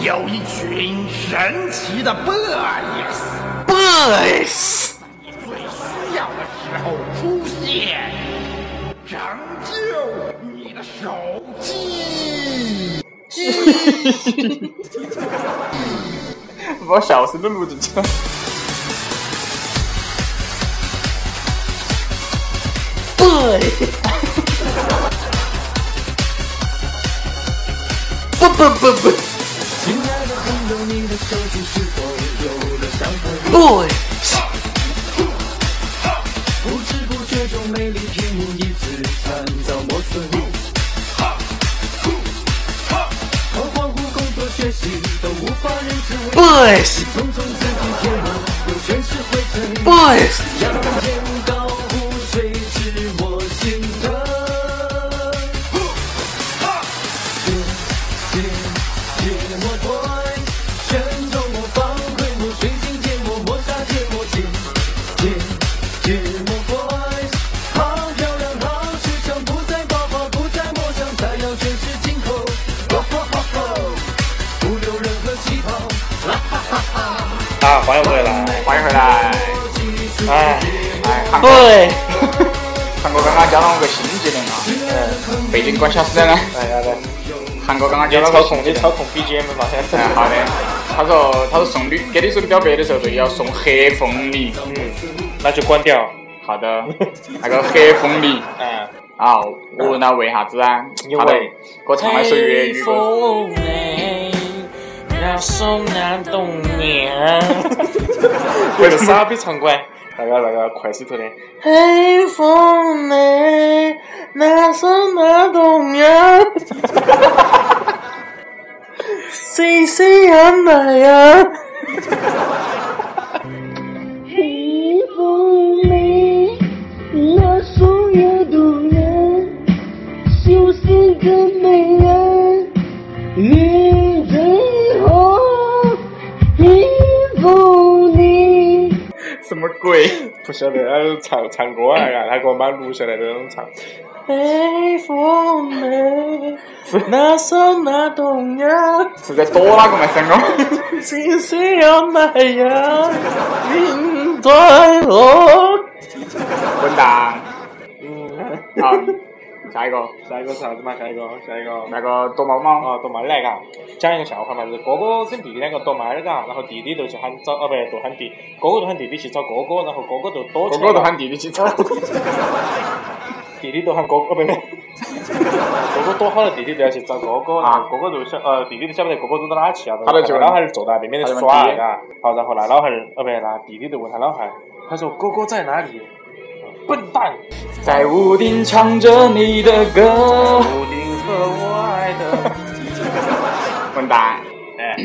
有一群神奇的 boys。boys，你最需要的时候出现，拯救你的手机。把笑声都录进去了。不不不不 boys. Boys. 对，韩国刚刚教了我个新技能啊，嗯，背景关小声呢。哎呀来，韩国刚刚教你了。操控你操控 BGM 嘛，现好的。他说，他说送女给你手机表白的时候，对，要送黑凤梨。嗯，那就关掉。好的，那个黑凤梨。嗯，啊，我问他为啥子啊？因为给我唱了一首粤语。为了傻逼唱过来，那个那个快手头的。黑风嘞，那手难冬眠。谁谁呀那呀？黑风里，那双有动人，修仙的美人，么鬼？不晓得，他唱唱歌啊，他给我妈录下来的那种唱。北风美，那首那动呀，是在躲哪个嘛三哥？心碎要那呀，云端落。滚蛋！好，下一个，下一个是啥子嘛？下一个，下一个。那个躲猫猫。哦，躲猫儿来嘎，讲一个笑话嘛，就是哥哥跟弟弟两个躲猫儿嘎，然后弟弟就去喊找，哦不对，就喊弟，哥哥就喊弟弟去找哥哥，然后哥哥就躲起来。哥哥都喊弟弟去找。弟弟都喊哥，哦不对，哥哥躲好了，弟弟就要去找哥哥，然后哥哥就晓，呃，弟弟都晓不得哥哥躲到哪去啊，他就老汉儿坐在那边他就问的耍，好，然后那老汉儿，哦不对，那弟弟就问他老汉儿，他说哥哥在哪里？笨蛋，在屋顶唱着你的歌。屋顶和我爱的。笨蛋！哎，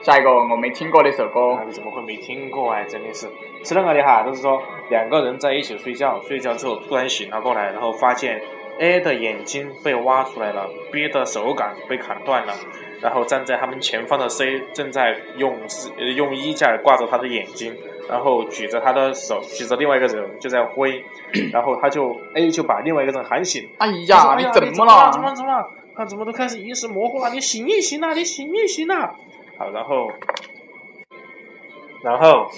下一个我没听过的一首歌啊，，你怎么会没听过哎？真的是是那个的哈？就是说两个人在一起睡觉，睡觉之后突然醒了过来，然后发现 A 的眼睛被挖出来了，B 的手感被砍断了，然后站在他们前方的 C 正在用呃用衣架挂着他的眼睛，然后举着他的手，举着另外一个人就在挥，然后他就 A 就把另外一个人喊醒，哎呀，你怎么了？怎么怎么了？他怎么都开始意识模糊了？你醒一醒啊！你醒一醒啊！好，然后，然后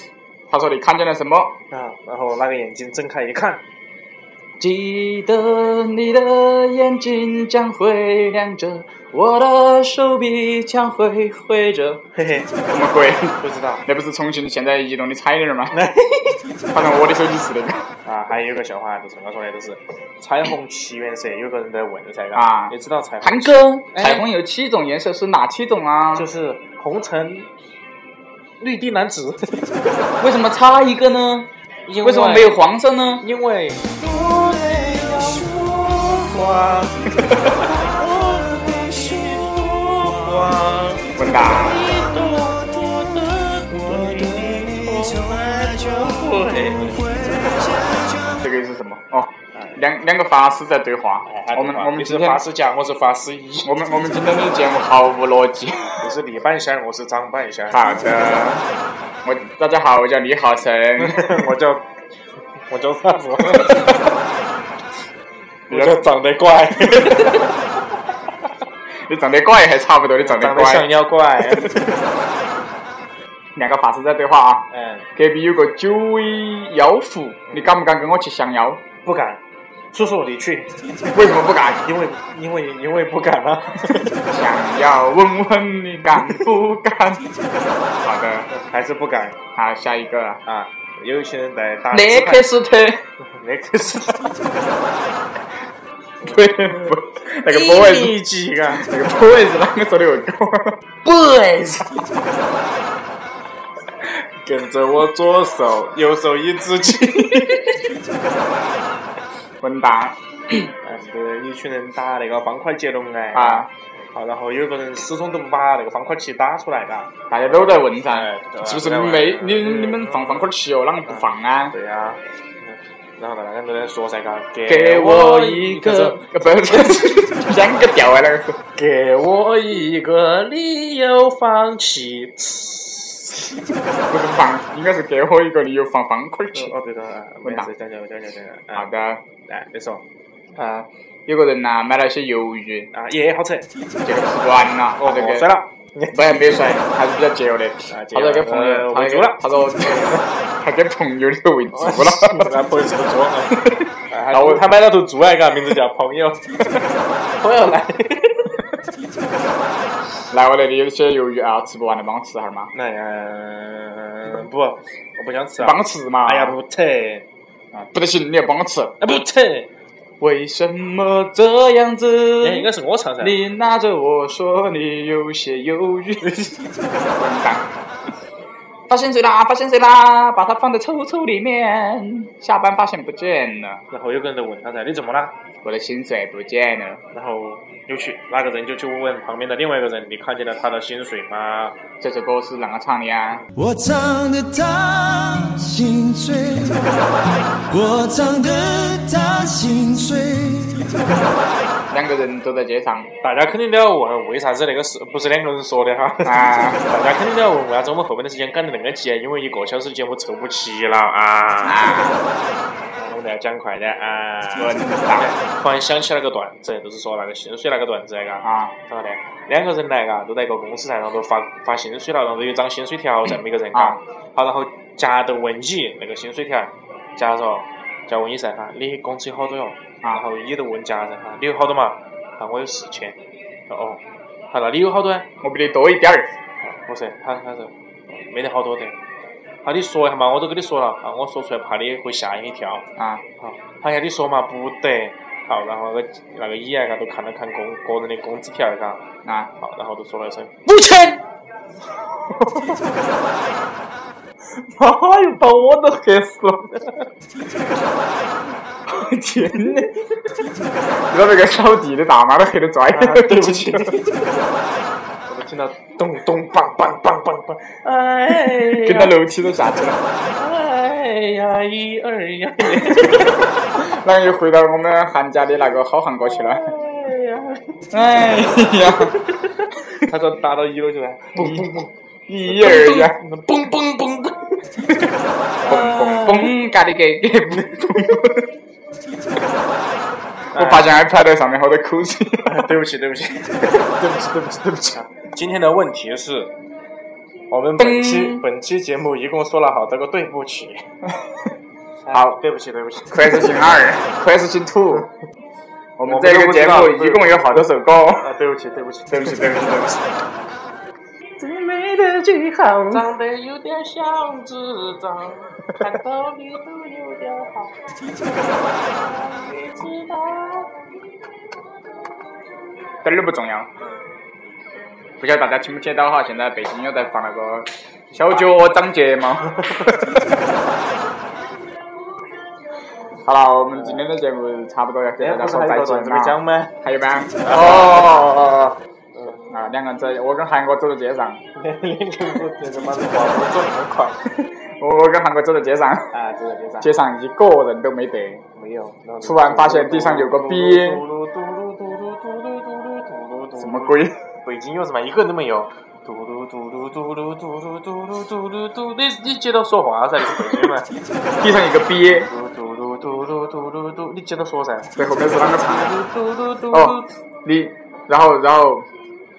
他说你看见了什么？啊，然后那个眼睛睁开一看，记得你的眼睛将会亮着，我的手臂将会挥着。嘿嘿，什么鬼？不知道那不是重庆现在移动的彩铃吗？反正我的手机是那个。啊。还有一个笑话，就是我说的，就是彩虹七原色，有个人在问噻，嘎啊你知道彩虹？韩哥，哎彩虹有七种颜色，是哪七种啊？就是红橙绿地蓝紫，为什么差一个呢？因为什么没有黄色呢？因为 这个是什么？哦，两两个法师在对话。我们我们你是今天法师甲，我是法师乙，我们我们今天的节目毫无逻辑。你是李半仙，我是张半仙。好的，我大家好，我叫李浩成，我叫我叫啥子？我叫长得怪，你长得怪还差不多，你长得长得像怪。妖怪。两个法师在对话啊，嗯，隔壁有个九尾妖狐，你敢不敢跟我去降妖？不敢。叔叔，你去，为什么不敢？因为因为因为不敢啊。想要问问你敢不敢？好的，还是不敢好，下一个啊，啊！有一些人在打雷克斯特，雷克斯特，不不，那个 boy 是一级啊！那个 boy 是啷个说的我讲 boys，跟着我左手右手一只鸡。混蛋呃，一群人打那个方块接龙哎啊！好，然后有个人始终都不把那个方块棋打出来，嘎。大家都在问噻是不是你没你你们放方块棋哦？啷个不放啊？对呀、然后那个人都在说噻，嘎，给我一个，呃不是两个调啊，那个是。给我一个理由放弃。不是放，应该是给我一个理由放方块去。哦，对的，混蛋没事讲讲讲讲讲讲。好的，来，你说啊，有个人呐买了些鱿鱼，啊，耶，好吃。这个吃完了，哦他这个摔了。不还没有摔，还是比较节约的。他说给朋友，他给喂猪了他说他给朋友的喂猪了。那不会是个猪啊？然后他买了头猪来，嘎，名字叫朋友。朋友来。来，我那里有些鱿鱼啊，吃不完的，帮我吃下儿嘛。来，嗯，不，我不想吃。帮我吃嘛。哎呀，不吃。啊，不得行，你要帮我吃。不吃。为什么这样子？哎，应该是我唱噻。你拉着我说你有些犹豫。发现谁啦？发现谁啦？把它放在抽抽里面。下班发现不见了，然后有个人就问他噻，你怎么了？我的薪水不见了。然后又去那个人就去问旁边的另外一个人，你看见了他的薪水吗？这首歌是啷个唱的呀？我唱的他心碎，我唱的他心碎。两个人都在街上，大家肯定都要问，为啥子那个是不是两个人说的哈？啊，大家肯定都要问，为啥子我们后面的时间赶得那么急？因为一个小时节目凑不齐了啊啊！们来讲快点啊！突然想起了个段子，就是说那个薪水那个段子，嘎。啊，咋个的？两个人来，嘎，都在一个公司噻，然后都发发薪水了，然后都有张薪水条噻，每个人，嘎啊。好，然后甲都问乙那个薪水条，甲说，甲问乙噻，哈，你工资有好多哟？然后乙都问甲噻，哈，你有好多嘛？啊，我有四千。说哦，好，那你有好多啊？我比你多一点儿。不是，他他说没得好多的。好，你说一下嘛，我都跟你说了，啊，我说出来怕你会吓你一跳。啊，好，好呀，你说嘛，不得。好，然后那个那个乙啊，嘎都看了看工个人的工资条，嘎，啊，好，然后就说了一声五千。妈哟，把我都吓死了！我 天呐！你把那个扫地的大妈都吓得拽了，对不起。听到咚咚梆梆梆梆梆，哎跟到楼梯都下去了。哎呀，一二呀！然后又回到我们韩家的那个好汉歌去了。哎呀！哎呀！他说打到一楼去了，嘣嘣嘣，一二呀！嘣嘣嘣的，嘣嘣嘣，嘎的给给嘣嘣。我发现 iPad 上面好多口水。对不起，对不起，对不起，对不起，对不起。今天的问题是，我们本期本期节目一共说了好多个对不起。好，对不起，对不起。Question 二，Question two。我们这个节目一共有好多首歌。啊，对不起，对不起，对不起，对不起，对不起。最美的句号，长得有点像智障，看到你都有点好。你知道？点儿都不重要。不晓得大家听不听到哈？现在背景有在放那个小脚长睫毛。好了，我们今天的节目差不多要给大家说再见了。没讲吗？还有吗？哦哦哦哦！啊，两个人走，我跟韩国走在街上。两个人走，这个妈的话走那么快。我我跟韩国走在街上。啊，走在街上。街上一个人都没得。没有。突然发现地上有个逼。什么鬼？北京有什么？一个人都没有。嘟噜嘟噜嘟噜嘟噜嘟噜嘟噜嘟，你你接着说话噻，你是北京嘛？地上一个鳖。嘟噜嘟噜嘟噜嘟，你接着说噻。对，后面是啷个唱嘟嘟嘟嘟？哦，你，然后然后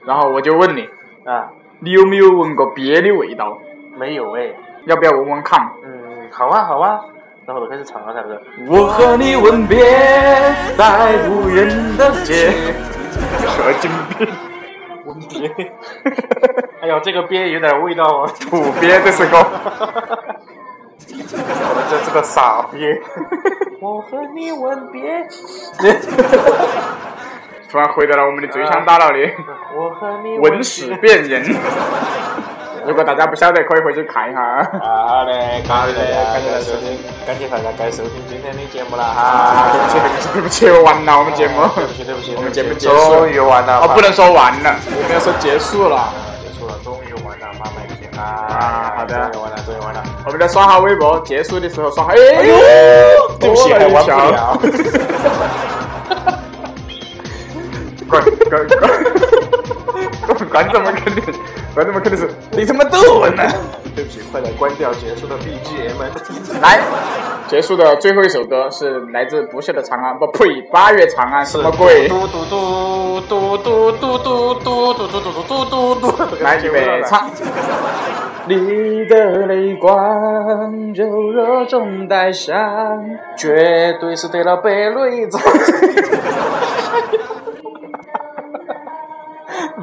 然后我就问你啊，你有没有闻过鳖的味道？没有哎。要不要闻闻看？嗯，好啊好啊。然后就开始唱了，是不是？我和你吻别在无人的街。神经病。吻别。哎呦，这个鳖有点味道啊！土鳖这是个。我这是个傻鳖。我和你吻别。突然回到了我们的最强大脑》里。我和你文史辨人。如果大家不晓得，可以回去看一下。好的，感谢大家，感谢大家收听，感谢大家该收听今天的节目了哈。对不起，对不起，对不起，完了我们节目。对不起，对不起，我们节目结束。终于完了。哦，不能说完了，我们要说结束了。结束了，终于完了，妈卖批啊！好的，终于完了，终于完了。我们再刷下微博，结束的时候刷。哎呦，对不起，还完不了。关关关！观众们肯定，观众们肯定是你他妈逗我呢？对不起，快点关掉结束的 BGM。来，结束的最后一首歌是来自不朽的长安，不呸，八月长安什么鬼？嘟嘟嘟嘟嘟嘟嘟嘟嘟嘟嘟嘟嘟嘟。来，预备唱。你的泪光柔弱中带伤，绝对是得了白内障。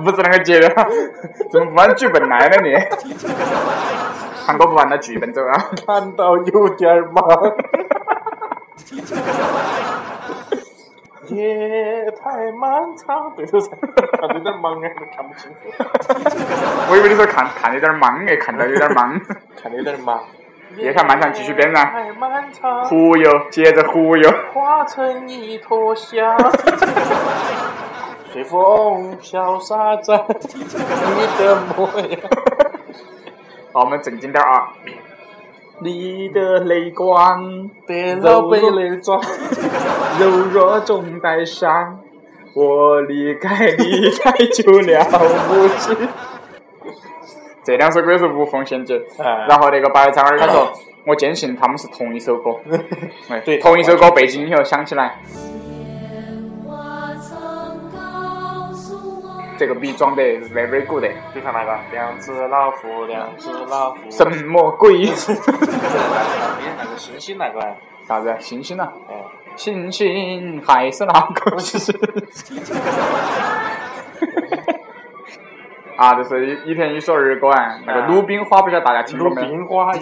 不是那个节奏，怎么不按剧本来了你？韩国不按照剧本走啊？看到有点忙。夜太漫长，对头噻，看有点忙哎，都看不清楚。我以为你说看看有点忙哎，看到有点忙。看的有点忙。夜太漫长，继续编上。太漫长。忽悠，接着忽悠。化成一坨香。随风飘洒在 你的模样。好，我们正经点啊！你的泪光得了白内障，柔弱中带伤。我离开你太久了不起。这两首歌是无缝衔接。哎然后那个白长儿他说，我坚信他们是同一首歌。哎，对同一首歌背景音乐响起来，这个比装的 very good。你看那个两只老虎，两只老虎，什么鬼？那个星星那个，啥子？星星啊？哎，星星还是那个 啊，就是一一天一首儿歌啊，那个啊鲁冰花不晓得大家听过没有？鲁冰花，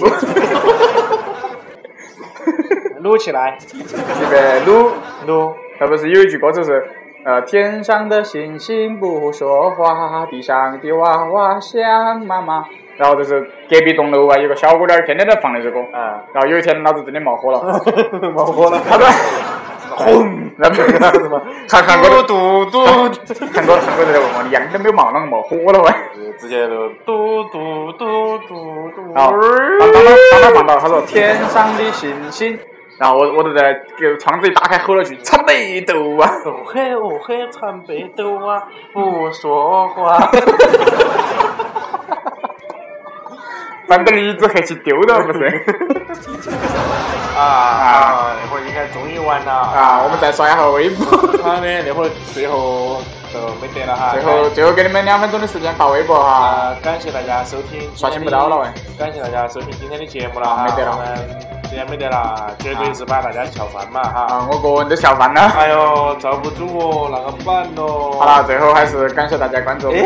撸起来，这个鲁撸，它不是有一句歌词是，呃，天上的星星不说话，地上的娃娃想妈妈。然后就是隔壁栋楼啊，有个小姑娘儿天天在放那首歌。啊，然后有一天老子真的冒火了，冒火了，他说，轰，那不是什么？韩韩国的嘟嘟，韩国韩国人在问我，你样都没有冒，啷个冒火了。喂？直接就嘟嘟嘟嘟嘟，然后当当当当他放到，他说天上的星星，然后我我就在给窗子一打开吼了句唱北斗啊！哦嘿哦嘿，惨北斗啊，不说话。搬到椅子还去丢了不是？啊啊！那会儿应该终于完了啊，我们再刷一下微博。好的，那会儿最后就没得了哈。最后最后给你们两分钟的时间发微博哈，啊，感谢大家收听，刷新不到了喂。感谢大家收听今天的节目了哈。没得了今天没得了，绝对是把大家笑翻嘛哈。啊，我个人都笑翻了。哎呦，遭不住哦，那个板咯。好了，最后还是感谢大家关注哎，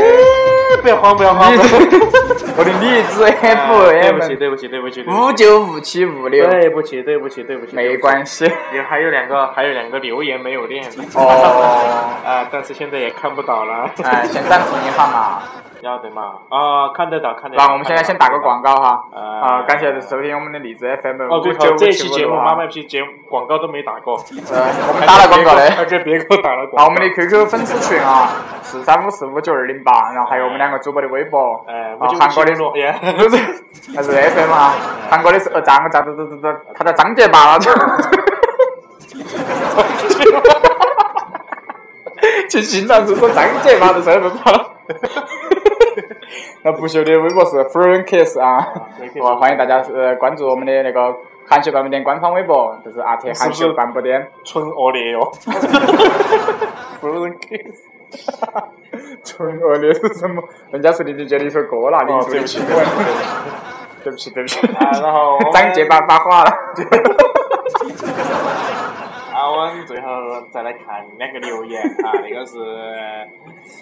不要慌，不要慌。我的荔枝啊对不 FM 起，对不起，对不起，对不起五九五七五六，对不起，对不起，对不起，没关系。有还有两个，还有两个留言没有念。哦。啊，但是现在也看不到了。哎，先暂停一下嘛。要得嘛？啊，看得到，看得到。那我们现在先打个广告哈。啊啊，感谢收听我们的荔枝 FM 哦，五对头，这期节目。妈妈批节目广告都没打过。呃，我们打了广告的。还给别个打了广告。啊，我们的 QQ 粉丝群啊，四三五四五九二零八，然后还有我们两个主播的微博，哎，啊，韩国的说，耶，不是，还是 FM 啊，韩国的是呃张张张张张张，他叫张杰吧？去新浪是说张杰吧的事儿不跑了。那不朽的微博是 Frankiss 啊，哇，欢迎大家呃关注我们的那个韩秀半步店官方微博，就是阿铁韩秀半步店。纯恶劣哦。Frankiss。纯恶劣是什么？人家是林俊杰的一首歌啦，林哦，志对不起，新对不起闻。对不起。张杰把发话了。啊，我们最后再来看两个留言啊，那个是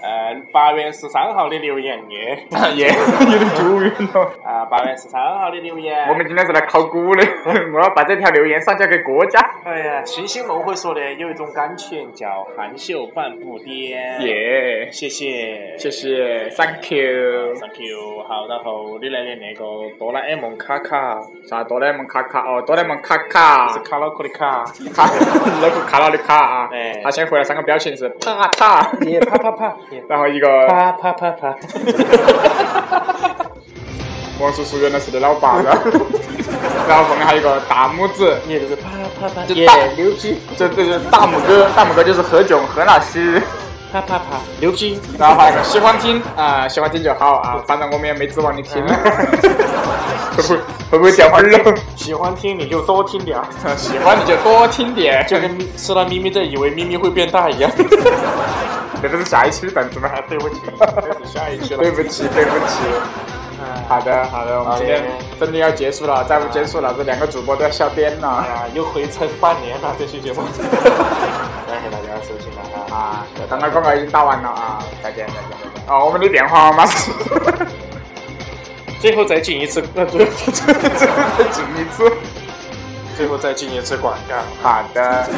呃八月十三号的留言耶，耶，有点久远了。啊，八月十三号的留言。我们今天是来考古的，我要把这条留言上交给国家。哎呀，星星梦会说的有一种感情叫含羞半步癫。耶，谢谢，谢谢，Thank you。Thank you。好，然后你来的那个哆啦 A 梦卡卡，啥哆啦 A 梦卡卡哦，哆啦 A 梦卡卡是卡脑壳的卡。卡了的卡啊。哎。他先回来三个表情是啪啪，耶，啪啪啪，然后一个啪啪啪啪。王叔叔原来是你老爸的，然后后面还有一个大拇指，你，就是啪啪啪，耶就大，牛逼，这这就是大拇哥，大拇哥就是何炅何老师。啪啪啪，牛批。然后还有个喜欢听啊、喜欢听就好啊，反正我们也没指望你听，会不会会不会掉粉了？喜欢听你就多听点儿，喜欢你就多听点，就跟吃了咪咪的以为咪咪会变大一样。这都是下一期的段子吗？啊，对不起，这是下一期了。对不起，对不起。好的，好的，我们今天真的要结束了，再不结束了，这两个主播都要笑癫了哎呀，又回程半年了，这期节目。感谢大家收听了啊！啊！刚刚广告已经打完了啊，再见，再见，再见。哦，我们的电话号码是，最后再进一次，呃，最后最后再进一次。最后再进一次广告。好的。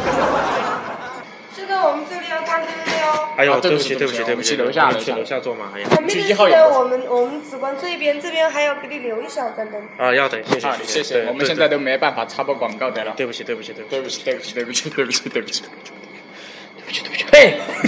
我们这里要关灯的哟。哎呦，啊对不起对不起，对不起，对不起对不起，楼下去楼下坐嘛，哎呀，没事去一号有的，我们我们只关这边，这边还要给你留一小盏灯。啊，要得，谢谢啊，谢谢，我们现在都没办法插播广告的了。对不起，对不起，对不起，对不起，对不起，对不起，对不起，对不起，对不起，对不起，对不起，嘿。